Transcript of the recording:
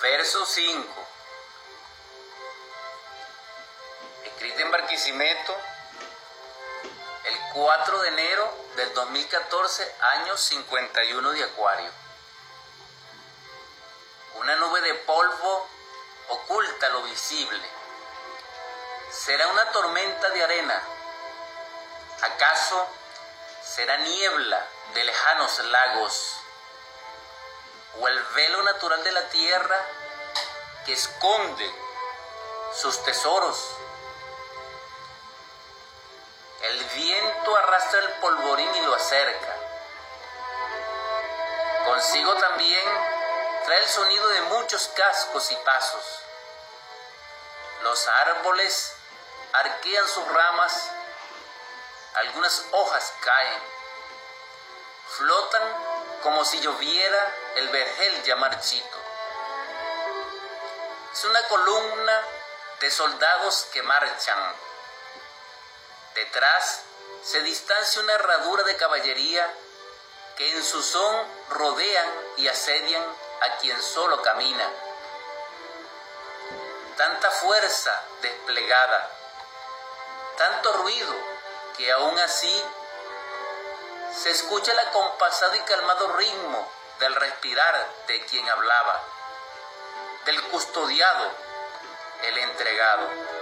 verso 5. Escrita en Barquisimeto el 4 de enero del 2014, año 51 de Acuario. Una nube de polvo oculta lo visible. Será una tormenta de arena. ¿Acaso será niebla de lejanos lagos? ¿O el velo natural de la tierra que esconde sus tesoros? El viento arrastra el polvorín y lo acerca. Consigo también trae el sonido de muchos cascos y pasos. Los árboles arquean sus ramas, algunas hojas caen, flotan como si lloviera el vergel ya marchito. Es una columna de soldados que marchan. Detrás se distancia una herradura de caballería que en su son rodean y asedian a quien solo camina. Tanta fuerza desplegada, tanto ruido que aún así se escucha el acompasado y calmado ritmo del respirar de quien hablaba, del custodiado, el entregado.